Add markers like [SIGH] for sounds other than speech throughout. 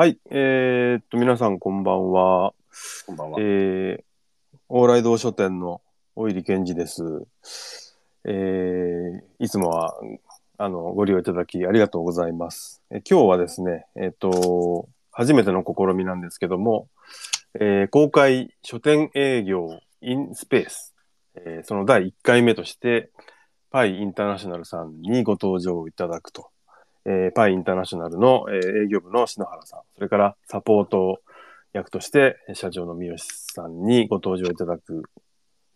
はい、えーっと、皆さんこんばんは。こんばんは。えー、往来堂書店の大入健二です。えー、いつもは、あの、ご利用いただきありがとうございます。え今日はですね、えーっと、初めての試みなんですけども、えー公開書店営業 in スペース、えーその第1回目として、パイインターナショナルさんにご登場いただくと。えーパイインターナショナルの、えー営業部の篠原さん、それからサポート役としてえー社長の三好さんにご登場いただく、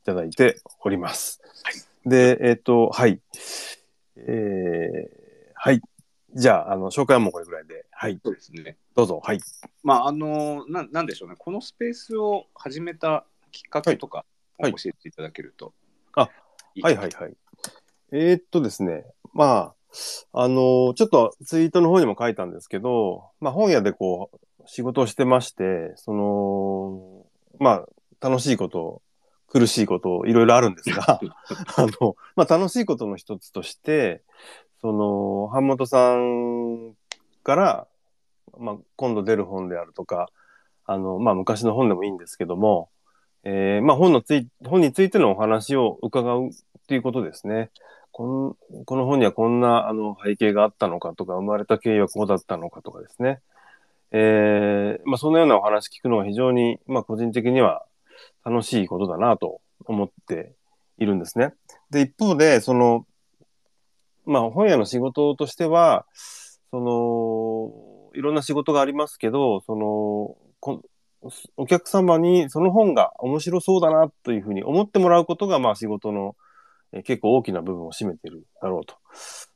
いただいております。で、えっ、と、はい。えーはい。じゃあ、あの、紹介はもうこれぐらいで。はい。そうですね。どうぞ。はい。まあ、あの、ななんでしょうね。このスペースを始めたきっかけとか、はい教えていただけると。あいいはいはいはい。えーっとですね、まあ、あのちょっとツイートの方にも書いたんですけど、まあ本屋でこう、仕事をしてまして、その、まあ、楽しいこと、苦しいこと、いろいろあるんですが、[LAUGHS] あの、まあ楽しいことの一つとして、その、版元さんから、まあ今度出る本であるとか、あの、まあ昔の本でもいいんですけども、えーまあ本のつい、本についてのお話を伺うっていうことですね。こんこの本にはこんなあの背景があったのかとか、生まれた経緯はこうだったのかとかですね。えーまあそのようなお話聞くのが非常に、まあ個人的には楽しいことだなと思っているんですね。で、一方で、その、まあ本屋の仕事としては、その、いろんな仕事がありますけど、その、こお客様にその本が面白そうだなというふうに思ってもらうことが、まあ仕事のえ結構大きな部分を占めてるだろうと。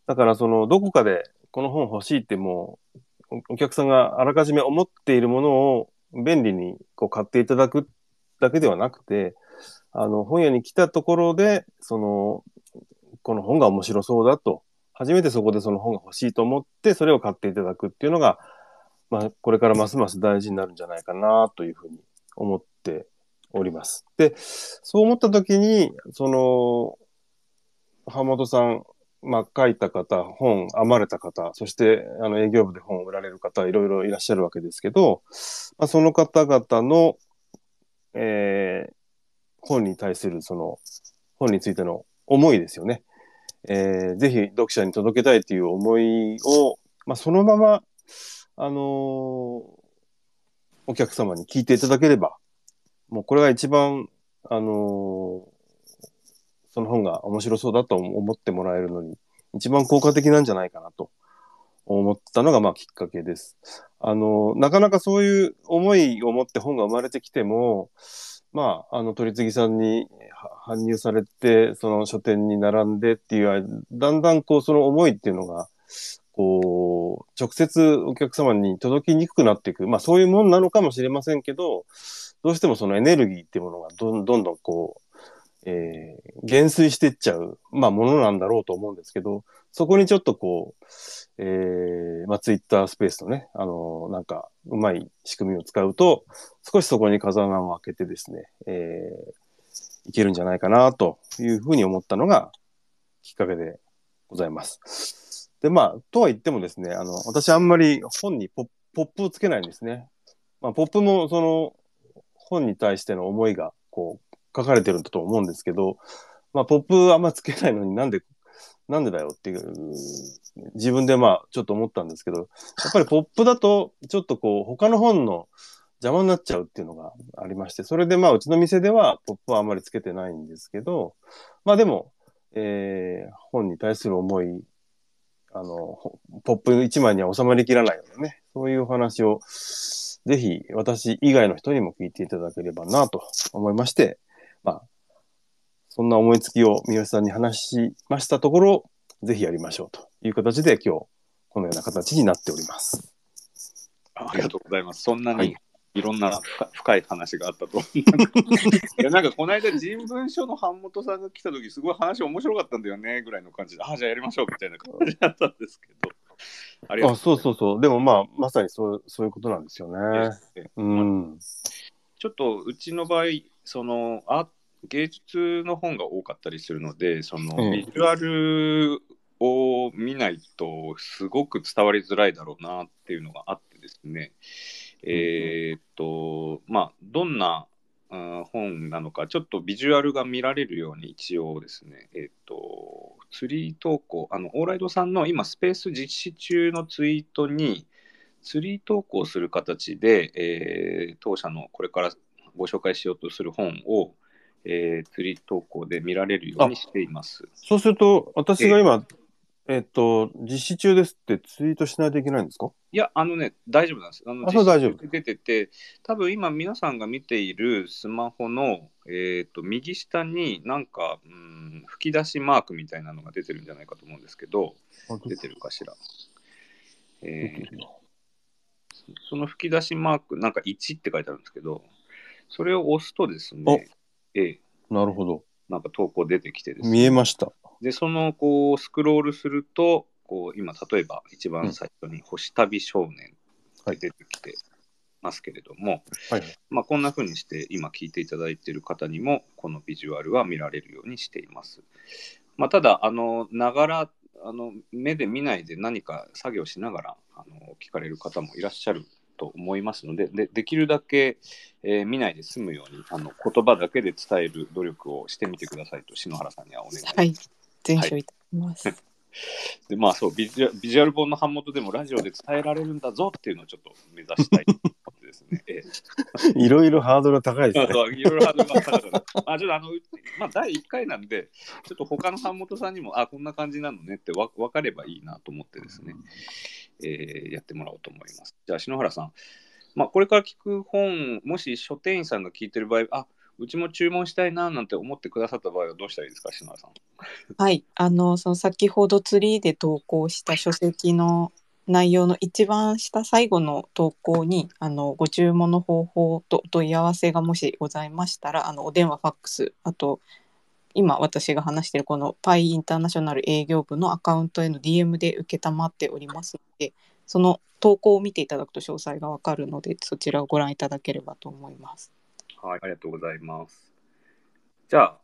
だからその、どこかでこの本欲しいってもう、お客さんがあらかじめ思っているものを便利にこう買っていただくだけではなくて、あの、本屋に来たところで、その、この本が面白そうだと、初めてそこでその本が欲しいと思って、それを買っていただくっていうのが、まあ、これからますます大事になるんじゃないかなというふうに思っております。で、そう思ったときに、その、浜本さん、まあ、書いた方、本編まれた方、そして、あの、営業部で本を売られる方、いろいろいらっしゃるわけですけど、まあ、その方々の、えー本に対する、その、本についての思いですよね。えーぜひ読者に届けたいという思いを、まあ、そのまま、あのーお客様に聞いていただければ、もうこれが一番、あのーその本が面白そうだと思ってもらえるのに、一番効果的なんじゃないかなと思ったのが、まあ、きっかけです。あの、なかなかそういう思いを持って本が生まれてきても、まあ、あの、取次さんに搬入されて、その書店に並んでっていう、だんだんこう、その思いっていうのが、こう、直接お客様に届きにくくなっていく。まあ、そういうもんなのかもしれませんけど、どうしてもそのエネルギーっていうものがどんどんどんこう、えー減衰してっちゃう、まあ、ものなんだろうと思うんですけど、そこにちょっとこう、えーまあ、ツイッタースペースのね、あのなんか、うまい仕組みを使うと、少しそこに風穴を開けてですね、えーいけるんじゃないかな、というふうに思ったのがきっかけでございます。で、まあ、とは言ってもですね、あの、私あんまり本にポッポップをつけないんですね。まあ、ポップもその、本に対しての思いが、こう、書かれてるんだと思うんですけど、まあ、ポップあんまつけないのになんで、なんでだよっていう、自分でまあ、ちょっと思ったんですけど、やっぱりポップだと、ちょっとこう、他の本の邪魔になっちゃうっていうのがありまして、それでまあ、うちの店ではポップはあんまりつけてないんですけど、まあでも、えー本に対する思い、あの、ポップ一枚には収まりきらないようなね、そういうお話を、ぜひ私以外の人にも聞いていただければなと思いまして、まあ、そんな思いつきを三好さんに話しましたところ、ぜひやりましょうという形で今日、このような形になっております。あありがとうございます。そんなはいにいろんな深深い話があったと。[LAUGHS] いやなんかこの間人文書の版元さんが来た時すごい話面白かったんだよねぐらいの感じで、ああ、じゃあやりましょうみたいな感じだったんですけど。ありがとあ、そうそうそう。でもまあ、まさにそうそういうことなんですよね。ううん。ちょっとうちの場合、そのあ芸術の本が多かったりするので、そのええビジュアルを見ないとすごく伝わりづらいだろうなっていうのがあってでですね、えーっと、まあ、どんなあ本なのか、ちょっとビジュアルが見られるように一応ですね、えーっと、ツリー投稿、あの、オーライドさんの今、スペース実施中のツイートに、ツリー投稿する形で、えー当社のこれからご紹介しようとする本を、えー、ツリー投稿で見られるようにしています。そうすると、私が今、えっと、実施中ですってツイートしないといけないんですか？いや、あのね、大丈夫なんです。あのあそう大丈夫出てて、多分今皆さんが見ているスマホの、えー、と右下になんか、うん、吹き出しマークみたいなのが出てるんじゃないかと思うんですけど、出てるかしら。えーその吹き出しマーク、なんか1って書いてあるんですけど、それを押すとですね、ええなるほど。なんか投稿出てきてですね見えました。で、そのこうスクロールすると、こう今、例えば一番最初に星旅少年が出てきてますけれども、はい。まあ、こんな風にして今聞いていただいている方にもこのビジュアルは見られるようにしています。まあ、ただ、あの、ながら、あの目で見ないで何か作業しながらあの聞かれる方もいらっしゃると思いますので、でできるだけ、えー見ないで済むようにあの言葉だけで伝える努力をしてみてくださいと篠原さんにはお願いします。はい、全書いただきます。でまあそうビジュアビジュアル本の版元でもラジオで伝えられるんだぞっていうのをちょっと目指したいと思ってですね。[LAUGHS] ええいろいろハードル高いですね。[LAUGHS] いろいろハードルが高かった。あ、ちょっとあの、うまあ、第1回なんで、ちょっと他の版元さんにも、あ、こんな感じなのねってわ分かればいいなと思ってですね、えーやってもらおうと思います。じゃあ、篠原さん、まあ、これから聞く本、もし書店員さんが聞いてる場合、あ、うちも注文したいななんて思ってくださった場合はどうしたらいいですか、篠原さん？はい、あのその先ほどツリーで投稿した書籍の内容の一番下最後の投稿にあのご注文の方法とお問い合わせがもしございましたらあのお電話ファックスあと今私が話しているこのパイインターナショナル営業部のアカウントへの DM で承っておりますのでその投稿を見ていただくと詳細がわかるのでそちらをご覧いただければと思います。はい、ありがとうございます。じゃあ、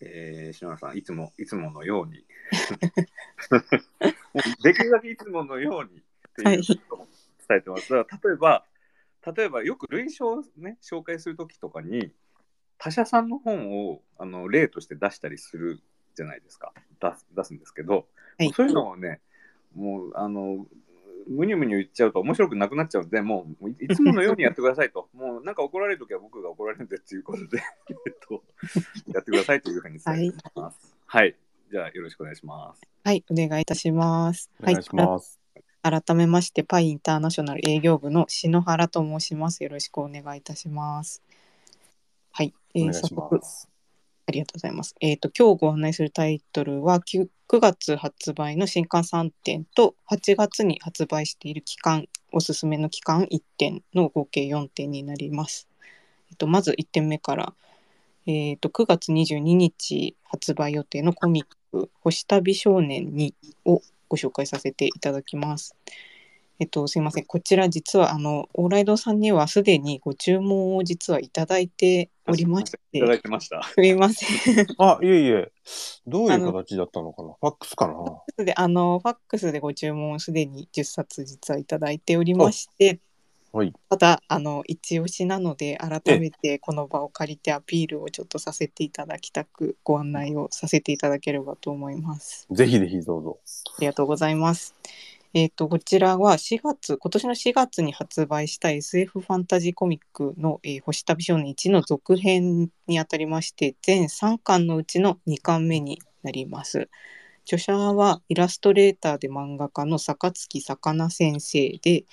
えー、篠原さん、いつも、いつものように、[LAUGHS] できるだけいつものようにっていうことを伝えてます。だから例えば、例えばよく類書をね、紹介するときとかに、他社さんの本をあの例として出したりするじゃないですか。出す出すんですけど、はいそういうのをね、もう、あの、むにゅむにゅ言っちゃうと面白くなくなっちゃうので、もういいつものようにやってくださいと。[LAUGHS] もうなんか怒られるときは僕が怒られるんでっていうことで、[LAUGHS] えっと、やってくださいというふうに伝えてます。はい。じゃあよろしくお願いします。はい、お願いいたします。お願いします。改めましてパイインターナショナル営業部の篠原と申します。よろしくお願いいたします。はい、早速。ありがとうございます。えっ、と今日ご案内するタイトルは 9, 9月発売の新刊3点と8月に発売している期間おすすめの期間1点の合計4点になります。えっ、とまず1点目から。えー、と9月22日発売予定のコミック「星旅少年2」をご紹介させていただきます。えっと、すいません。こちら実は、あの、オーライドさんにはすでにご注文を実はいただいておりましいただて、いてました。すみません。[LAUGHS] あ、いえいえ。どういう形だったのかな？ファックスかな？で、あの、ファックスでご注文をすでに10冊実はいただいておりまして、はい。ただ、あの、一押しなので、改めてこの場を借りてアピールをちょっとさせていただきたく、ご案内をさせていただければと思います。ぜひぜひどうぞ。ありがとうございます。えっ、と、こちらは4月、今年の4月に発売した SF ファンタジーコミックの、えー星旅少年1の続編にあたりまして、全3巻のうちの2巻目になります。著者はイラストレーターで漫画家の坂月さかな先生で、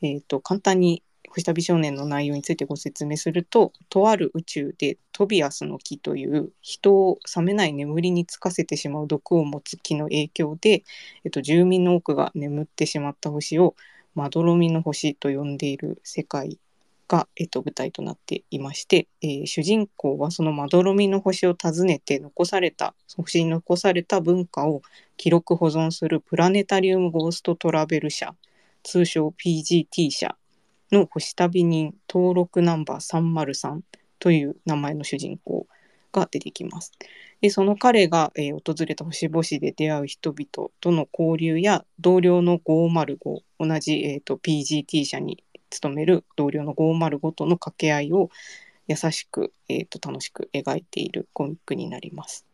えっ、と、簡単に星旅少年の内容についてご説明すると、とある宇宙でトビアスの木という人を冷めない眠りにつかせてしまう毒を持つ木の影響で、えっと、住民の多くが眠ってしまった星をまどろみの星と呼んでいる世界が、えっと、舞台となっていまして、えー主人公はそのまどろみの星を訪ねて残された星に残された文化を記録保存するプラネタリウムゴーストトラベル社通称 PGT 社。の星旅人登録ナンバー303という名前の主人公が出てきます。でその彼が、えー訪れた星々で出会う人々との交流や同僚の505同じ、えー、と PGT 社に勤める同僚の505との掛け合いを優しく、えー、と楽しく描いているコミックになります。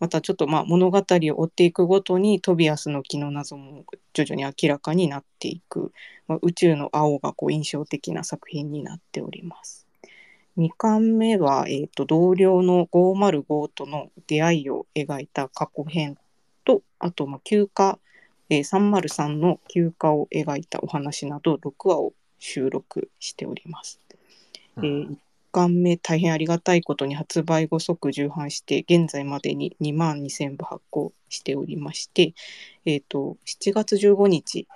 またちょっとまあ物語を追っていくごとにトビアスの木の謎も徐々に明らかになっていく、まあ、宇宙の青がこう印象的な作品になっております。2巻目は、えー、と同僚の505との出会いを描いた過去編とあとまあ休暇、えー303の休暇を描いたお話など6話を収録しております。えー1巻目大変ありがたいことに発売後即重版して現在までに2万2000部発行しておりまして、えー、と7月15日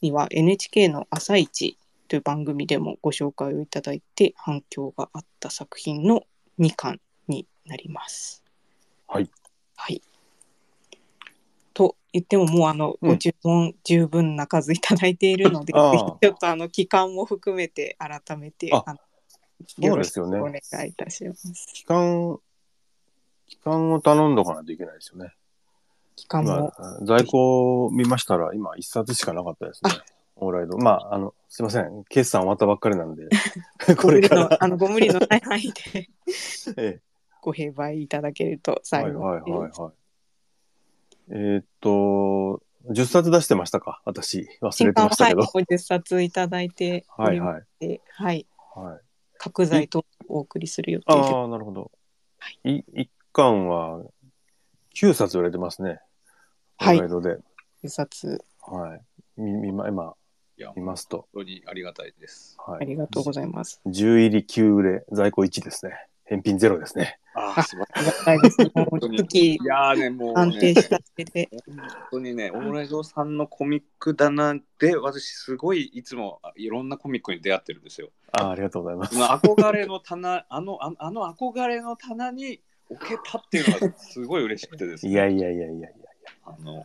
には NHK の「朝一という番組でもご紹介をいただいて反響があった作品の2巻になります。はい。はい。と言ってももうあのうんご注文十分な数いただいているので、ああぜひちょっとあの期間も含めて改めてああのそうですよねお願いいたします。期間、期間を頼んどかないといけないですよね。期間も今、在庫を見ましたら、今一冊しかなかったですね。オーライド。まあ、あの、すいません。決算終わったばっかりなんで、[LAUGHS] これから。のあのご無理のない範囲で [LAUGHS] えご併売いただけるとえ、はい幸はいいはいはい。えーっと、10冊出してましたか？私、忘れてましたけど。50冊いただいてはいはい。はい、はい。角材とお送りする予定。ああ、なるほど。い一巻は9冊売れてますね。はいオーライドで。10冊はい。みみま今いや、見ますと。本当にありがたいです。はい。ありがとうございます。10入り9売れ、在庫1ですね。返品ゼロですね。ああ素晴ありがたいです。もう当に月いやーね、もう、ね、安定した手で。本当にね、オーライドさんのコミック棚で、私、すごいいつもいろんなコミックに出会ってるんですよ。ああありがとうございます憧れの棚、あの、ああの憧れの棚に置けたっていうのがすごい嬉しくてですね。いやいやいやいやいや。あの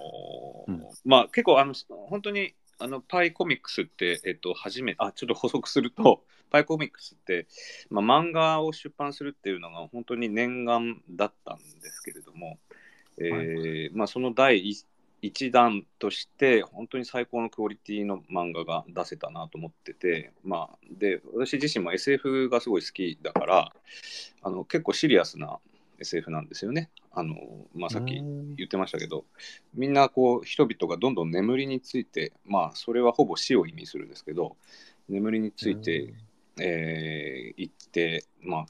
ーうんまあ結構あの本当にあのパイコミックスって、えっと、初めあちょっと補足すると [LAUGHS] パイコミックスって、まあ、漫画を出版するっていうのが本当に念願だったんですけれども、えーまあ、その第一一弾として本当に最高のクオリティの漫画が出せたなと思ってて、まあ、で私自身も SF がすごい好きだからあの結構シリアスな SF なんですよね。あのまあ、さっきうん言ってましたけどみんなこう人々がどんどん眠りについてまあそれはほぼ死を意味するんですけど眠りについて、えー、行ってまあ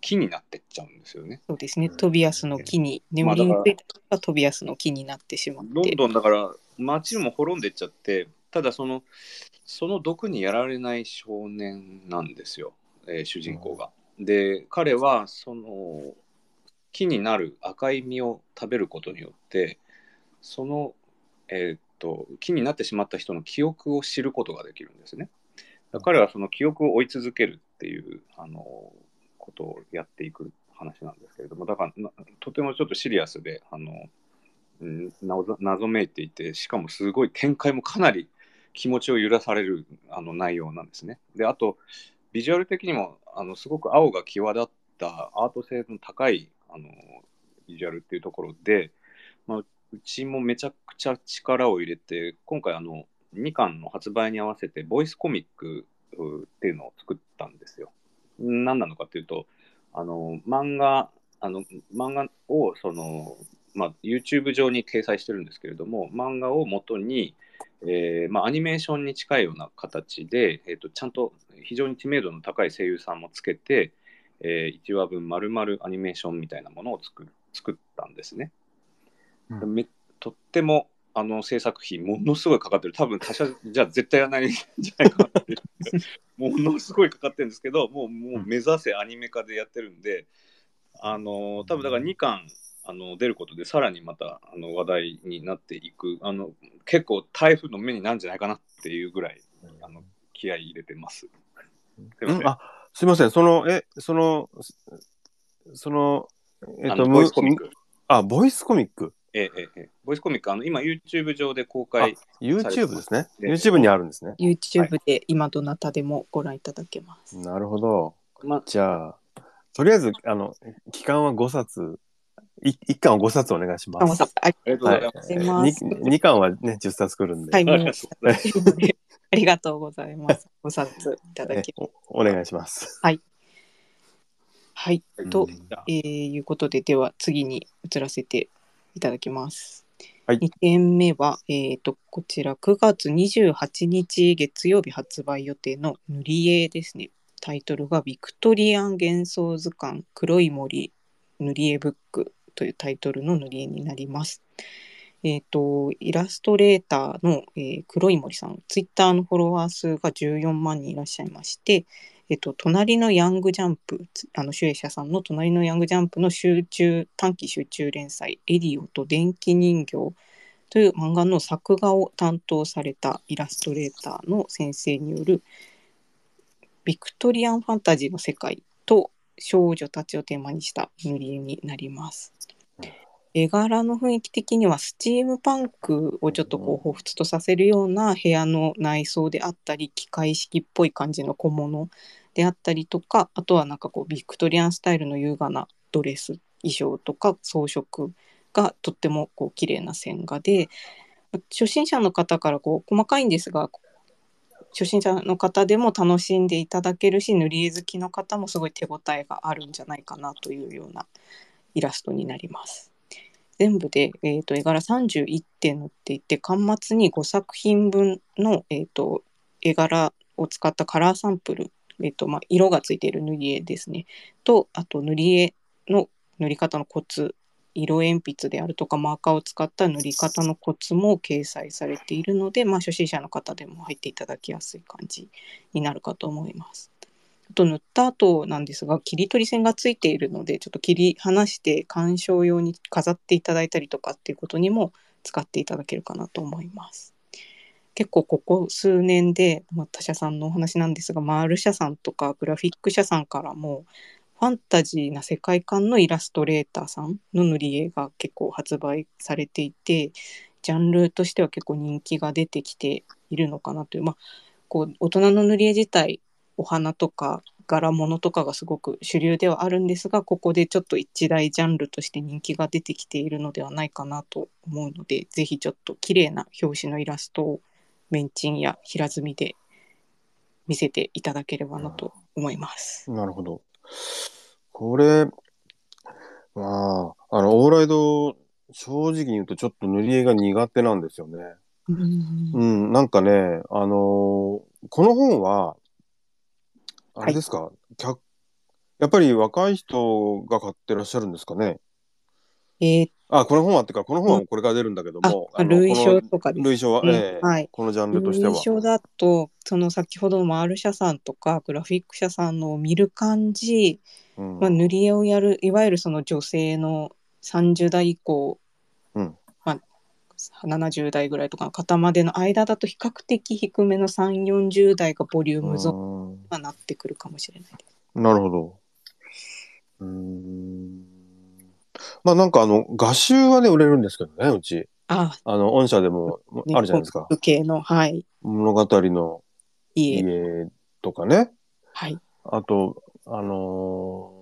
木になってっちゃうんですよね。そうですね。トビアスの木に、眠りについたのがトビアスの木になってしまって。どんどんだから街も滅んでっちゃってただそのその毒にやられない少年なんですよ、えー主人公が。で彼はその木になる赤い実を食べることによってその、えーっと木になってしまった人の記憶を知ることができるんですね。彼はその記憶を追い続けるっていうあのことをやっていく話なんですけれどもだからとてもちょっとシリアスであの謎謎めいていてしかもすごい展開もかなり気持ちを揺らされるあの内容なんですね。であとビジュアル的にもあのすごく青が際立ったアート性の高いあのビジュアルっていうところで、まあ、うちもめちゃくちゃ力を入れて今回あの2巻の発売に合わせてボイスコミックっていうのを作ったんですよ。何なのかっていうとあの漫画あの漫画をそのまあ、YouTube 上に掲載してるんですけれども漫画を元に、えーまあ、アニメーションに近いような形で、えー、とちゃんと非常に知名度の高い声優さんもつけて、え1話分丸々アニメーションみたいなものを作る作ったんですね。うん。めとってもあの制作費ものすごいかかってる。多分他社じゃ絶対やらないんじゃないかなってものすごいかかってるんですけどもうもう目指せアニメ化でやってるんであの多分だから2巻あの出ることでさらにまたあの話題になっていく。あの結構台風の目になるんじゃないかなっていうぐらいあの気合い入れてます。すいませんうんあ、すいません。その、え、その、その、えっと、ボイスコミッむク。あ、ボイスコミック？ええええええボイスコミックあの今 YouTube 上で公あ開、YouTube ですね。で YouTube にあるんですね。YouTube で今どなたでもご覧いただけます。なるほど。まじゃあ、とりあえず、あの、期間は5冊、い一巻は5冊お願いします。あもうさありがとうございます。二巻はね、10冊来るんで、はい、もうありがとうございます [LAUGHS] ありがとうございます。ご冊いただえき。おお願いします。はい。と、うえーいうことで、では次に移らせていただきます。はい2点目は、えー、とこちら9月28日月曜日発売予定の塗り絵ですね。タイトルが「ビクトリアン幻想図鑑黒い森塗り絵ブック」というタイトルの塗り絵になります。えっ、と、イラストレーターの、えー黒い森さん、ツイッターのフォロワー数が14万人いらっしゃいまして、えっと、となりのヤングジャンプ、あの、集英社さんのとなりのヤングジャンプの集中、短期集中連載、エリオと電気人形という漫画の作画を担当されたイラストレーターの先生による、ビクトリアンファンタジーの世界と少女たちをテーマにした塗り絵になります。絵柄の雰囲気的にはスチームパンクをちょっとこう彷彿とさせるような部屋の内装であったり機械式っぽい感じの小物であったりとかあとはなんかこうビクトリアンスタイルの優雅なドレス衣装とか装飾がとってもこう綺麗な線画で初心者の方からこう細かいんですが初心者の方でも楽しんでいただけるし塗り絵好きの方もすごい手応えがあるんじゃないかなというようなイラストになります。全部で、えー、と絵柄31点載っていて巻末に5作品分の、えー、と絵柄を使ったカラーサンプル、えーとまあ、色がついている塗り絵ですねとあと塗り絵の塗り方のコツ色鉛筆であるとかマーカーを使った塗り方のコツも掲載されているので、まあ、初心者の方でも入っていただきやすい感じになるかと思います。あと塗った後なんですが切り取り線がついているのでちょっと切り離して鑑賞用に飾っていただいたりとかっていうことにも使っていただけるかなと思います。結構ここ数年で、まあ、他社さんのお話なんですがマール社さんとかグラフィック社さんからもファンタジーな世界観のイラストレーターさんの塗り絵が結構発売されていてジャンルとしては結構人気が出てきているのかなという、まあ、こう大人の塗り絵自体お花とか柄物とかがすごく主流ではあるんですがここでちょっと一大ジャンルとして人気が出てきているのではないかなと思うのでぜひちょっと綺麗な表紙のイラストをメンチンや平積みで見せていただければなと思います。なるほど。これ、まあ、あの、オーライド、正直に言うとちょっと塗り絵が苦手なんですよね。うん。うん、なんかね、あのーこの本は、あれですか、客やっぱり若い人が買ってらっしゃるんですかね？えー。あ、この本はっていうか、この本はこれから出るんだけども、あの類書とかこですの類書は、ねええはい。このジャンルとしては。印。象だとその先ほどのマール社さんとかグラフィック社さんのを見る感じ、うんまあ、塗り絵をやるいわゆるその女性の30代以降、うんまあ、70代ぐらいとかの方までの間だと比較的低めの3 4 0代がボリュームゾーンなってくるかもしれないです。なるほど。うーん。まあなんかあの、画集はね、売れるんですけどね、うち。ああの、御社でもねあるじゃないですか。ポップ系のはい物語の家、家とかね。はいあと、あのー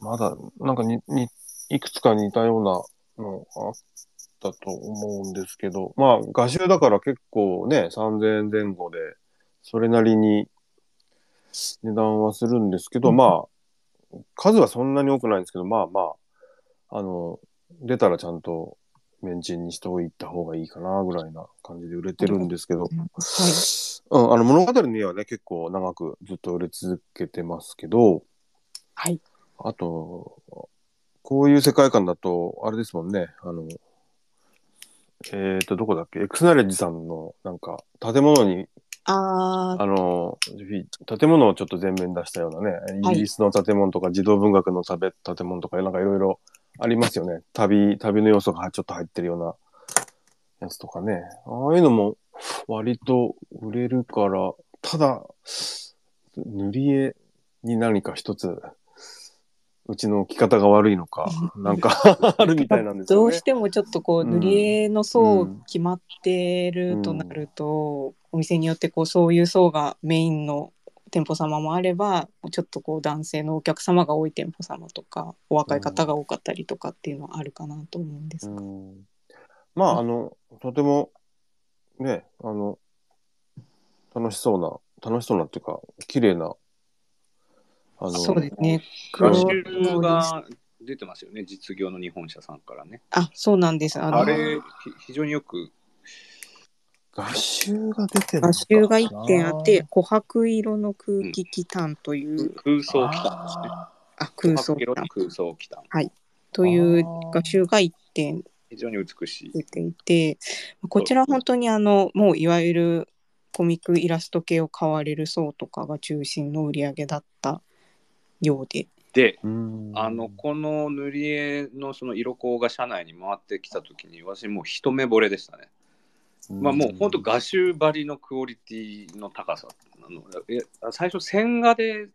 まだ、なんかに、に、いくつか似たようなのあったと思うんですけど、まあ、画集だから結構ね、3000円前後で、それなりに値段はするんですけど、うん。まあ、数はそんなに多くないんですけど、まあまあ、あの、出たらちゃんとメンチンにしておいた方がいいかな、ぐらいな感じで売れてるんですけど、はいうん、あの物語の家はね、結構長くずっと売れ続けてますけど、はいあと、こういう世界観だと、あれですもんね、あの、えっ、と、どこだっけ、エクスナレッジさんの、なんか、建物に、あーあの、建物をちょっと全面出したようなね、はいイギリスの建物とか、児童文学の建物とか、なんかいろいろありますよね。旅、旅の要素がちょっと入ってるようなやつとかね。ああいうのも割と売れるから、ただ、塗り絵に何か一つ、うちの置き方が悪いのか、なんか [LAUGHS] あるみたいなんですよね。どうし。てもちょっとこううん。塗り絵の層うん決まってるとなると、お店によってこうそういう層がメインの店舗様もあればちょっとこう男性のお客様が多い店舗様とかお若い方が多かったりとかっていうのはあるかなと思うんですが、うん。まあ、あの、とても、ね、あの、楽しそうな、楽しそうなっていうか、綺麗な、あの、そうですね。画黒集が出てますよね、実業の日本社さんからね。あそうなんです。あのあれ、ひ非常によく、画集が出てるのか。画集が1点あって琥珀色の空気気炭という、空想機関ですね。あ空想空想機関。という画集が1点非常に美しい。出ていてこちらは本当にあのもういわゆるコミックイラスト系を買われる層とかが中心の売り上げだったようでで、うんあの、この塗り絵のその色光が社内に回ってきたときに、私もう一目惚れでしたね。まあもう本当画集張りのクオリティの高さなのえ最初線画で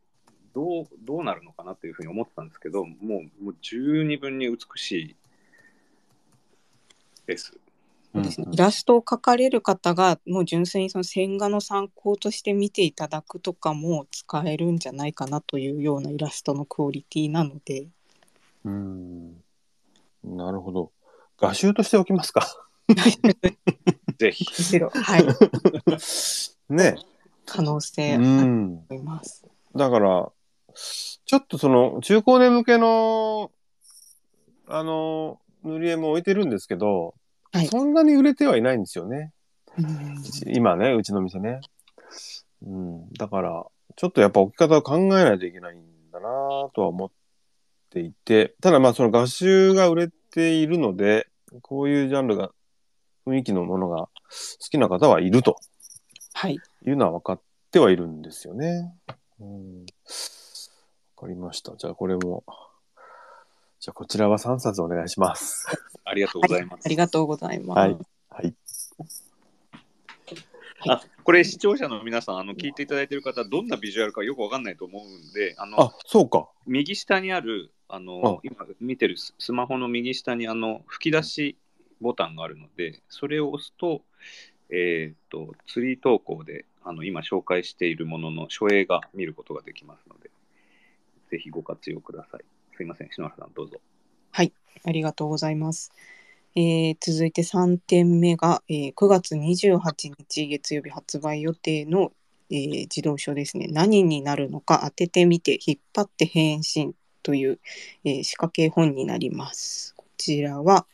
どうどうなるのかなっていうふうに思ってたんですけどもうもう十二分に美しいです。うんですねイラストを描かれる方がもう純粋にその線画の参考として見ていただくとかも使えるんじゃないかなというようなイラストのクオリティなのでうん。なるほど。画集としておきますか。ぜひ。むしろはい [LAUGHS] ね。可能性うあるん。と思います。だから、ちょっとその、中高年向けの、あの、塗り絵も置いてるんですけど、はいそんなに売れてはいないんですよね。今ね、うちの店ね。うん。だから、ちょっとやっぱ置き方を考えないといけないんだなとは思っていて、ただまあその画集が売れているので、こういうジャンルが、雰囲気のものが好きな方はいるとはいいうのは分かってはいるんですよね。うん。わかりました。じゃあこれも、じゃあこちらは3冊お願いします。ありがとうございます。ありがとうございます。はいはい。あこれ視聴者の皆さんあの聞いていただいている方どんなビジュアルかよくわかんないと思うんであのあ、そうか。右下にあるあの今見てるススマホの右下にあの吹き出しボタンがあるのでそれを押すと,、えー、とツリー投稿であの今紹介しているものの書影が見ることができますのでぜひご活用くださいすいません篠原さんどうぞはいありがとうございます。えー続いて3点目が、えー9月28日月曜日発売予定の、えー児童書ですね。何になるのか当ててみて引っ張って変身という、えー仕掛け本になります。こちらは、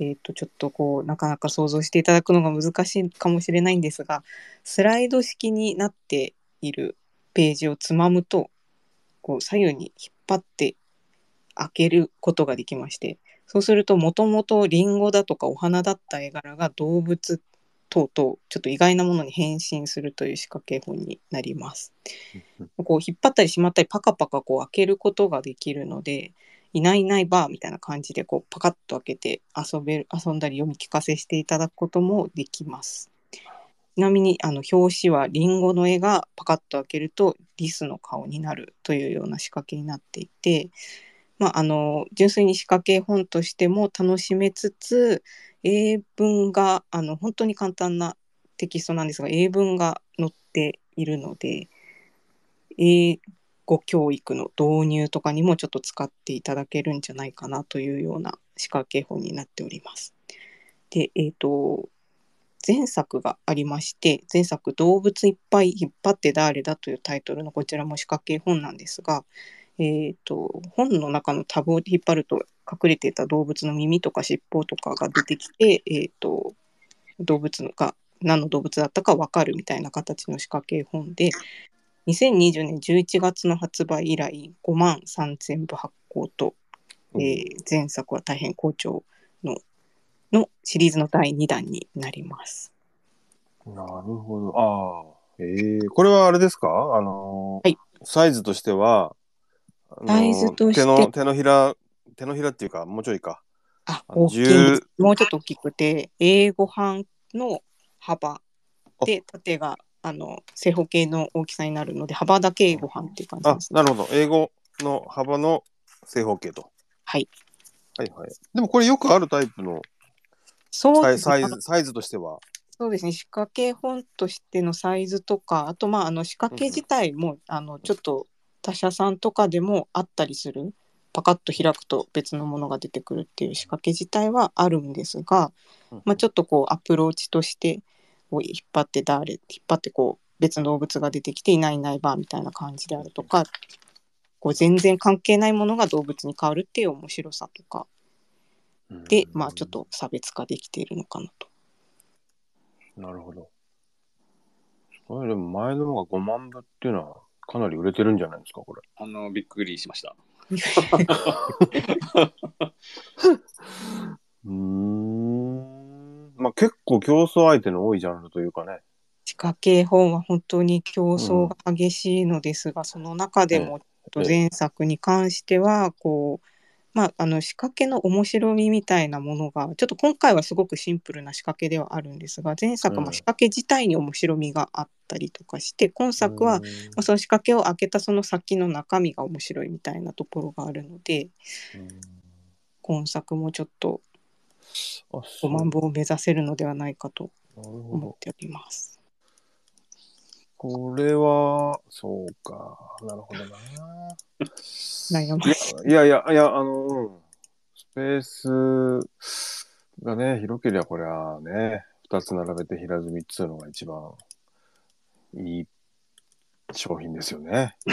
えー、とちょっとこうなかなか想像していただくのが難しいかもしれないんですがスライド式になっているページをつまむとこう左右に引っ張って開けることができましてそうするともともとリンゴだとかお花だった絵柄が動物等々ちょっと意外なものに変身するという仕掛け本になります。こう引っ張ったりしまったりパカパカこう開けることができるのでいないいないばーみたいな感じでこうパカッと開けて遊べる遊んだり読み聞かせしていただくこともできます。ちなみにあの表紙はリンゴの絵がパカッと開けるとリスの顔になるというような仕掛けになっていて、まあ、あの純粋に仕掛け本としても楽しめつつ英文があの本当に簡単なテキストなんですが英文が載っているので英語教育の導入とかにもちょっと使っていただけるんじゃないかなというような仕掛け本になっております。で、えっ、と前作がありまして前作「動物いっぱい引っ張って誰だ」というタイトルのこちらも仕掛け本なんですが、えー、と本の中のタブを引っ張ると隠れていた動物の耳とか尻尾とかが出てきて、えー、と動物のが何の動物だったか分かるみたいな形の仕掛け本で2020年11月の発売以来5万3000部発行と、えー前作は大変好調ののシリーズの第2弾になります。なるほど。ああ。ええこれはあれですか？あのーはいサイズとしては、あのーサイズとして手の、手のひら、手のひらっていうか、もうちょいか。あ、あ大きい。もうちょっと大きくて、英語版の幅で、縦があの正方形の大きさになるので、幅だけ英語版っていう感じあで、す。なるほど。英語の幅の正方形と。はい。はいはい。でもこれよくあるタイプのそうねサイズ、サイズとしては。そうですね仕掛け本としてのサイズとかあとまああの仕掛け自体も、あのちょっと他社さんとかでもあったりする？パカッと開くと別のものが出てくるっていう仕掛け自体はあるんですが、うんまあ、ちょっとこうアプローチとしてこう引っ張って誰引っ張ってこう別の動物が出てきていないいないばみたいな感じであるとかこう全然関係ないものが動物に変わるっていう面白さとかで、まあちょっと差別化できているのかなと。なるほど。これでも前の方が5万部っていうのはかなり売れてるんじゃないですか、これ。あの、びっくりしました。うーん。まあ結構競争相手の多いジャンルというかね。仕掛け本は本当に競争が激しいのですが、その中でも前作に関してはこう、まあ、あの仕掛けの面白みみたいなものがちょっと今回はすごくシンプルな仕掛けではあるんですが前作うんも仕掛け自体に面白みがあったりとかして今作は、まあ、その仕掛けを開けたその先の中身が面白いみたいなところがあるのでうん今作もちょっとあ、そ5う。万部を目指せるのではないかと。思っております。これは、そうか。なるほどな。悩ましいいやいや、いや、あの、うんスペースがね、広ければこれはね、二つ並べて平積みっつうのが一番いい商品ですよね。[LAUGHS]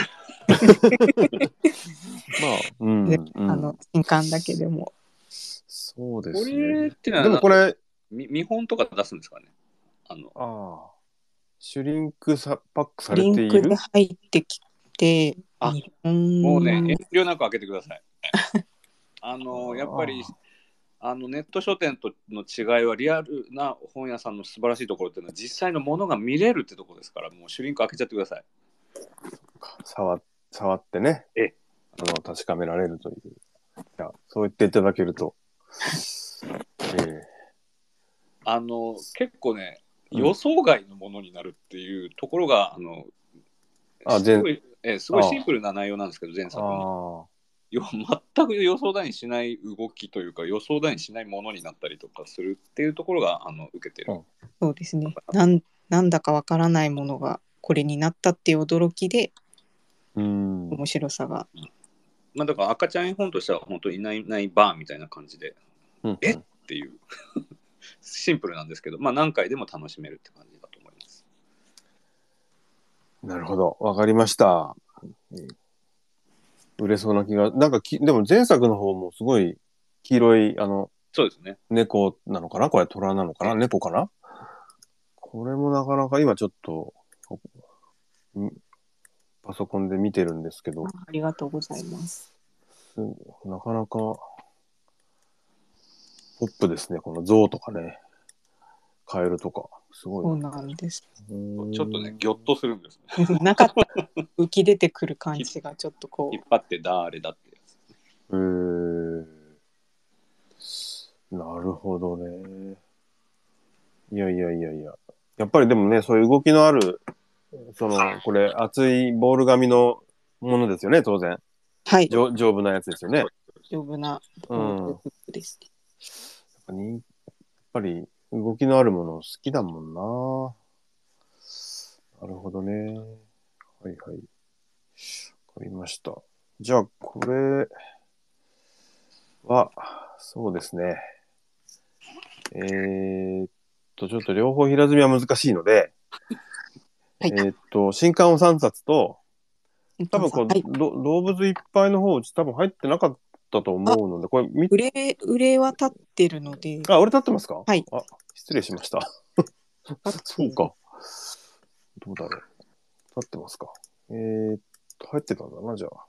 まあ、うん、でうんあの新刊だけでもそうでこすね。れってのは、でもこれ、み見本とか出すんですかね？あの、ああ、シュリンクさパックされリている？ンクで入ってきてあもうね、遠慮なく開けてください。[LAUGHS] あの、やっぱり、あのネット書店との違いはリアルな本屋さんの素晴らしいところっていうのは実際のものが見れるってところですからもうシュリンク開けちゃってください。触触ってね、えあの確かめられるという。いやそう言っていただけると。え [LAUGHS] あの結構ねうん予想外のものになるっていうところが、あのあすごいえすごいシンプルな内容なんですけど前え作のあよ [LAUGHS] 全く予想だにしない動きというか予想だにしないものになったりとかするっていうところがあの受けてる。うん。そうですね。なんなんだかわからないものがこれになったっていう驚きであ。うん。面白さが。まあ、だから赤ちゃん絵本としては本当にいないいないバーみたいな感じでうん。え？っていうシンプルなんですけど、まあ、何回でも楽しめるって感じだと思います。なるほど。わかりました。うん売れそうな気が。なんかき、でも前作の方もすごい黄色い、あの、そうですね。猫なのかな？これ虎なのかな？猫かな？これもなかなか今ちょっと、んパソコンで見てるんですけど、ありがとうございます。すなかなか、ポップですね。この象とかね、カエルとか、すごい。そうなんです。んちょっとね、ぎょっとするんですね。[LAUGHS] なかった浮き出てくる感じが [LAUGHS] ちょっとこ引っ張って誰だってやつ。えー、なるほどね。いやいやいやいや。やっぱりでもね、そういう動きのある、その、これ、厚いボール紙のものですよね、当然。うはい丈丈夫なやつですよね。丈夫なうんですね。やっぱにやっぱり動きのあるもの好きだもんな。なるほどね。はいはい。わかりました。じゃあ、これは、そうですね。えーっと、ちょっと両方平積みは難しいので、[LAUGHS] はいえーっと、新刊を3冊と、多分こう、はい、ど動物いっぱいの方、うち多分入ってなかったと思うので、これ、み売れ売れは立ってるので、あ、俺立ってますか？はい。あ、失礼しました。そうか。どうだろう。立ってますか？えー、っと、入ってたんだな、じゃあ。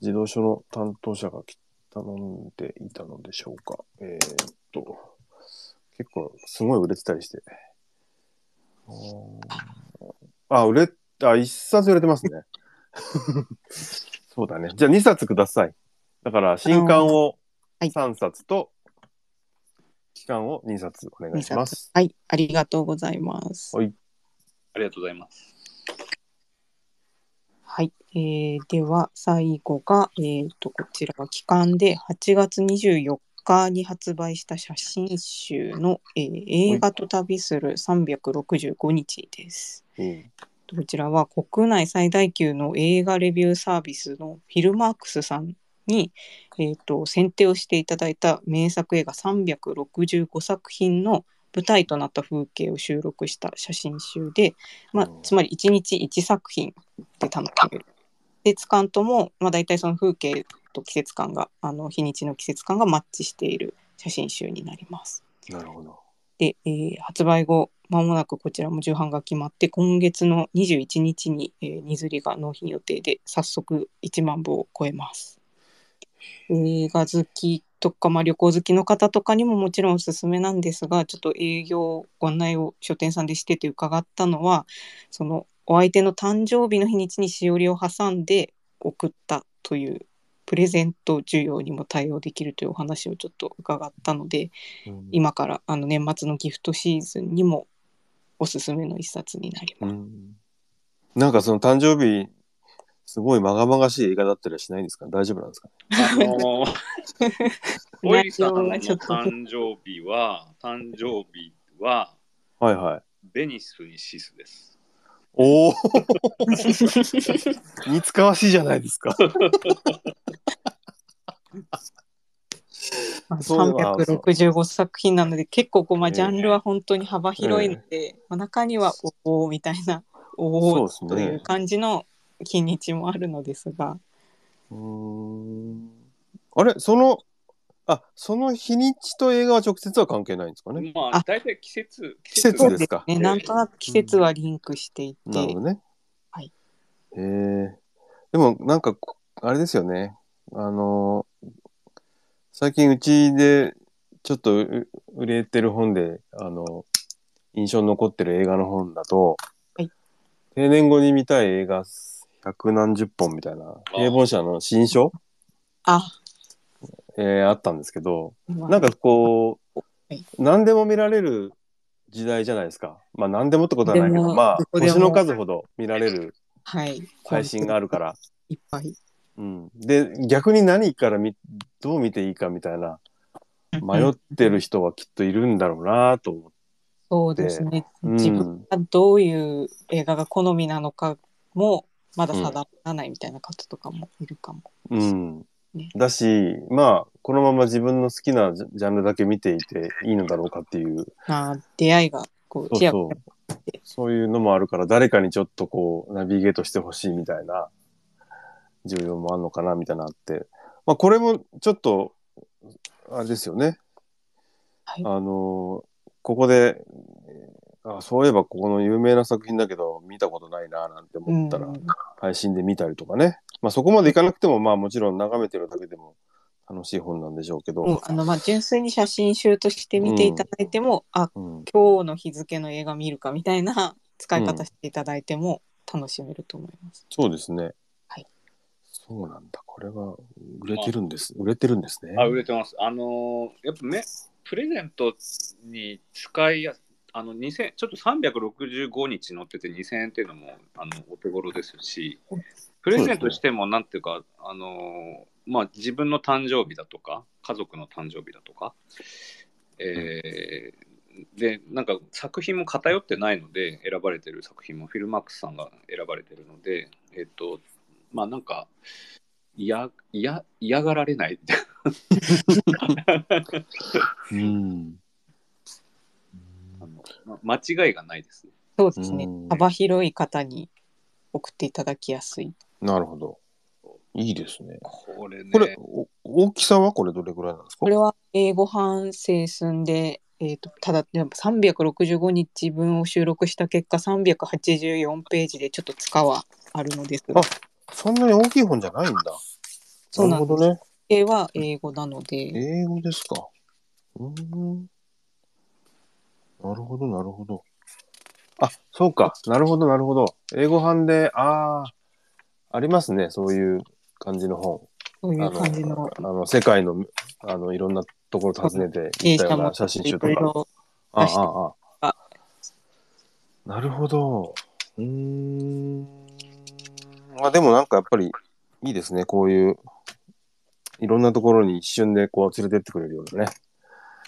自動書の担当者が来頼んでいたのでしょうか。えー、っと、結構すごい売れてたりして。あーあ、売れ、あ、一冊売れてますね。[LAUGHS] そうだね。じゃあ2冊ください。だから、新刊をはい3冊と、期間を2冊お願いします。はい、ありがとうございます。はいありがとうございます。はい、えーでは最後が、えー、とこちらは期間で8月24日に発売した写真集の、えー映画と旅する365日です。うん。こちらは国内最大級の映画レビューサービスのフィルマークスさんに、えー、と選定をしていただいた名作映画365作品の舞台となった風景を収録した写真集で、まあうん、つまり1日1作品で楽しめる。季節感とも、まあ、大体その風景と季節感があの日にちの季節感がマッチしている写真集になります。なるほど。で、えー発売後まもなくこちらも重版が決まって今月の21日に、えー、荷刷りが納品予定で早速1万部を超えます。映画好きとか、まあ、旅行好きの方とかにももちろんおすすめなんですがちょっと営業ご案内を書店さんでしてて伺ったのはそのお相手の誕生日の日にちにしおりを挟んで送ったというプレゼント需要にも対応できるというお話をちょっと伺ったのでうん今からあの年末のギフトシーズンにもおすすめの一冊になりうます。ん。なんかその誕生日、すごいまがまがしい映画だったりはしないんですか？大丈夫なんですかあのー、[LAUGHS] 小入さんの誕生日は、誕生日は、はいはい。ベニスにシスです。おお似つかわしいじゃないですか。まあそうは365作品なので結構こう、まあ、ええジャンルは本当に幅広いので、まあ、中にはおおみたいなおおという感じの日にちもあるのですが、うーんあれその、あ、その日にちと映画は直接は関係ないんですかね？まああ、大体季節、季季節ですかね、なんとなく季節はリンクしていて、なるほどね。はい。へえ。でもなんかこ、あれですよね。あの、最近うちでちょっとう売れてる本で、あの、印象に残ってる映画の本だと、はい定年後に見たい映画百何十本みたいな、平凡社の新書、あ。えーあったんですけど、まあなんかこう、はい。何でも見られる時代じゃないですか。まあ何でもってことはないけど、まあどこでも。星の数ほど見られるはい。配信があるから。いっぱい。うん、で、逆に何から見、どう見ていいかみたいな、迷ってる人はきっといるんだろうなと思って。そうですね、うん。自分がどういう映画が好みなのかもまだ定らないみたいな方とかもいるかも。うんね。だし、まあ、このまま自分の好きなジャンルだけ見ていていいのだろうかっていう、あー出会いがこうそうそう。そういうのもあるから、誰かにちょっとこう、ナビゲートしてほしいみたいな、重要もあるのかなみたいなのあって。まあ、これもちょっと、あれですよね。はいあの、ここで、えーあそういえばここの有名な作品だけど、見たことないな、なんて思ったら、うん配信で見たりとかね。まあ、そこまでいかなくても、まあ、もちろん眺めてるだけでも楽しい本なんでしょうけど。もうあのまあ純粋に写真集として見ていただいても、あうん今日の日付の映画見るかみたいな使い方していただいても楽しめると思います。そうですね。はい。そうなんだ。これは売れてるんです。売れてるんですね。あ、売れてます。あのーやっぱめ、プレゼントに使いやすあの2000ちょっと365日載ってて2000円っていうのもあのお手頃ですし、プレゼントしてもなんていうか、あのーまあ、自分の誕生日だとか、家族の誕生日だとか、えーで、なんか作品も偏ってないので、選ばれてる作品もフィルマックスさんが選ばれてるので、えっと、まあなんか、嫌嫌嫌がられない [LAUGHS] うん。間違いがないですね。そうですねうん幅広い方に送っていただきやすい。なるほど。いいですね。これね、これ、お大きさはこれどれぐらいなんですか？これは英語版清寸で、えー、とただでも365日分を収録した結果384ページでちょっと塚はあるのですがあそんなに大きい本じゃないんだ。そうなんでするほどね。絵は英語なので英語ですか。うーん。なるほど、なるほど。あ、そうか。なるほど、なるほど。英語版で、ああ、ありますね。そういう感じの本。そういうあ感じのあの、世界の、あの、いろんなところ訪ねて映写も行ったような写真集とか。あああああなるほど。うーん。まあでもなんかやっぱりいいですね。こういういろんなところに一瞬でこう連れてってくれるようなね。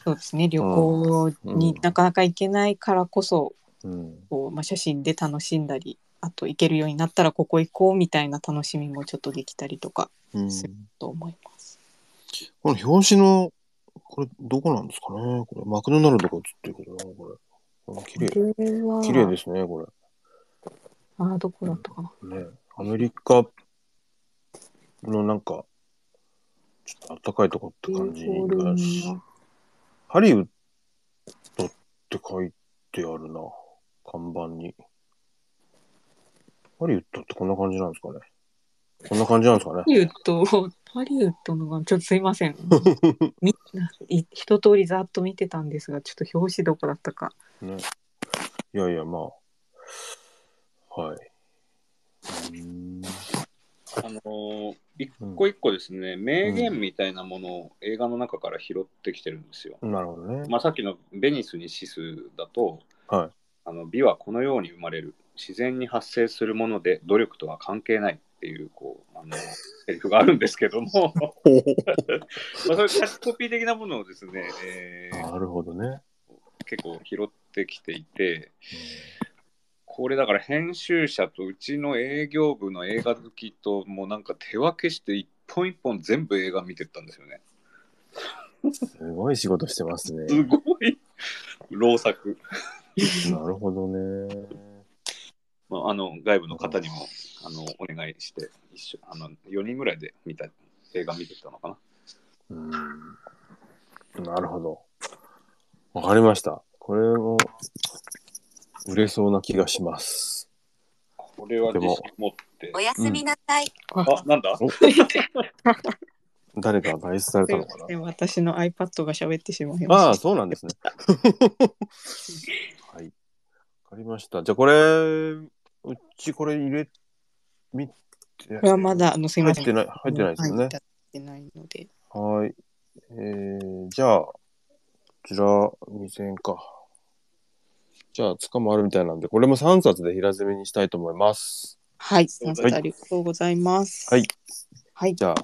そうですね旅行になかなか行けないからこそ、うん。こうまあ、写真で楽しんだりあと行けるようになったらここ行こうみたいな楽しみもちょっとできたりとかうん、すると思います。この表紙の、これどこなんですかね？これマクドナルドが映ってるけどな、これ。これ綺麗。綺麗ですね、これ。あどこだったかな。ね、アメリカのなんか、ちょっと暖かいとこって感じがニし、ハリウッドって書いてあるな、看板に。ハリウッドってこんな感じなんですかね。こんな感じなんですかねハ。リウッド、ハリウッドのが、ちょっとすいません。[LAUGHS] みい一通りざっと見てたんですが、ちょっと表紙どこだったか。ね。いやいや、まあ。はい。うーんあのー一個一個ですね、名言みたいなものを映画の中から拾ってきてるんですよ。なるほどね。まあ、さっきのベニスにシスだと、はい。あの美はこのように生まれる。自然に発生するもので努力とは関係ないっていうこうあのセリフがあるんですけども。[LAUGHS] [LAUGHS] まあそういうキャッチコピー的なものをですね、えーなるほどね。結構拾ってきていてこれだから編集者とうちの営業部の映画好きともうなんか手分けして一本一本全部映画見てったんですよね。すごい仕事してますね。すごい老作。なるほどね。まあ、あの外部の方にもあのお願いして一緒あの4人ぐらいで見た映画見てたのかな。うん。なるほど。わかりました。これも売れそうな気がします。これは自信持ってお。やすみなさい。あ、なんだ？[LAUGHS] 誰か外出されたのかな？私の iPad が喋ってしまいまああ、しそうなんですね。[LAUGHS] はい。わかりました。じゃあこれ、うちこれ入れ、みて。た。これはまだ、あの、すいません。入ってない、入ってないですよねはい。いただいてないので。はい。えー、じゃあ、こちら2000円か。じゃあ、つかもあるみたいなんで、これも3冊で平積みにしたいと思います。はい、はい3冊ありがとうございます。はい。はい。じゃあ、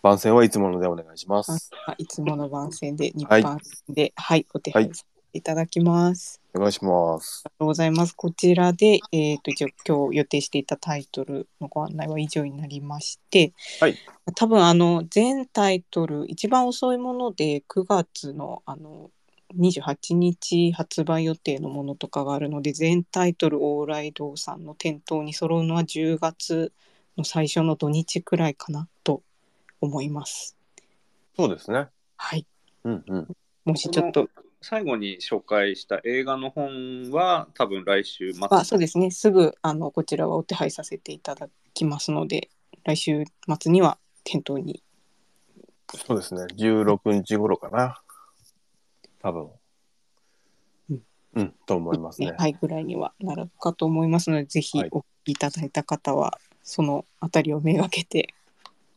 番宣はいつものでお願いします。あいつもの番宣で2はい番で、はい、お手配させていただきます。お願いします。ありがとうございます。こちらで、えっ、と、一応今日予定していたタイトルのご案内は以上になりまして、はい。多分あの、全タイトル、一番遅いもので9月のあの、28日発売予定のものとかがあるので、全タイトル往来堂さんの店頭に揃うのは10月の最初の土日くらいかなと思います。そうですね。はい。うんうん。もしちょっと、最後に紹介した映画の本は多分来週末。あそうですね。すぐあのこちらはお手配させていただきますので、来週末には店頭に。そうですね。16日頃かな。多分。うん。うん、と思いますね。はい、ぐらいにはなるかと思いますので、ぜひはいお聞きいただいた方は、そのあたりをめがけて、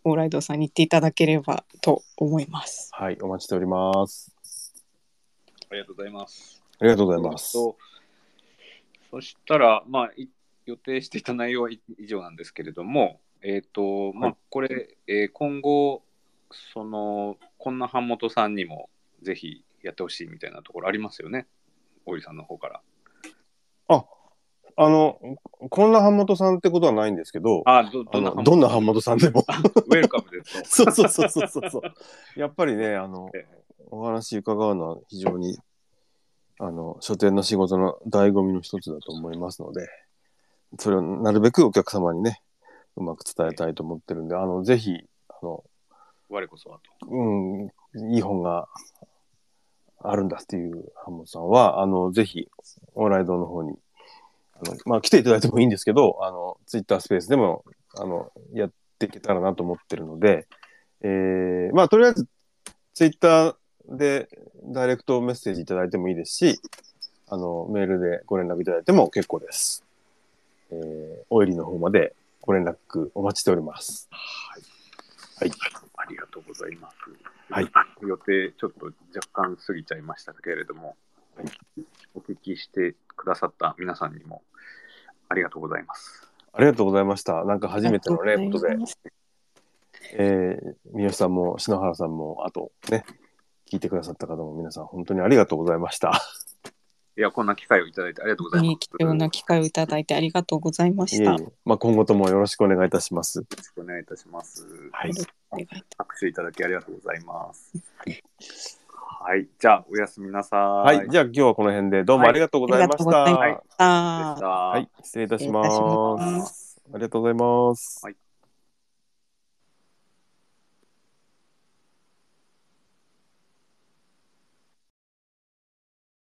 オーライドさんに行っていただければと思います。はい、お待ちしております。ありがとうございます。ありがとうございます。とそしたら、まあ、い予定していた内容は以以上なんですけれども、えっ、と、まあはい、これ、えー今後、その、こんな版元さんにもぜひやってほしいみたいなところありますよね。大井さんの方から。あ、あの、こんな版元さんってことはないんですけど、あ、どあどんなどんな版元さんでも。ウェルカムですと。[LAUGHS] そうそうそうそうそう。やっぱりね、あのえ、お話伺うのは非常に、あの、書店の仕事の醍醐味の一つだと思いますので、それをなるべくお客様にね、うまく伝えたいと思ってるんで、あの、ぜひ、あの、我こそはと。うん、いい本があるんだっていう版元さんは、あの、ぜひ、オーライドの方に、あの、まあ、来ていただいてもいいんですけど、あの、ツイッタースペースでも、あの、やっていけたらなと思ってるので、えー、まあ、とりあえず、ツイッターでダイレクトメッセージいただいてもいいですし、あの、メールでご連絡いただいても結構です。えー、おえりの方までご連絡お待ちしております。はい。はい。ありがとうございます。はい。予定ちょっと若干過ぎちゃいましたけれども、お聞きしてくださった皆さんにもありがとうございます。ありがとうございました。なんか初めてのね、ことで。えー、三好さんも篠原さんも、あとね、聞いてくださった方も皆さん本当にありがとうございました。いや、こんな機会をいただいてありがとうございます。貴重な機会をいただいてありがとうございました。いえいえまあ、今後ともよろしくお願いいたします。よろしくお願いいたします。はい。拍手いただきありがとうございます。はい。じゃあ、おやすみなさい。はい。じゃあ今日はこの辺でどうもありがとうございました。はい。失礼いたし。ますありがとうございます。はい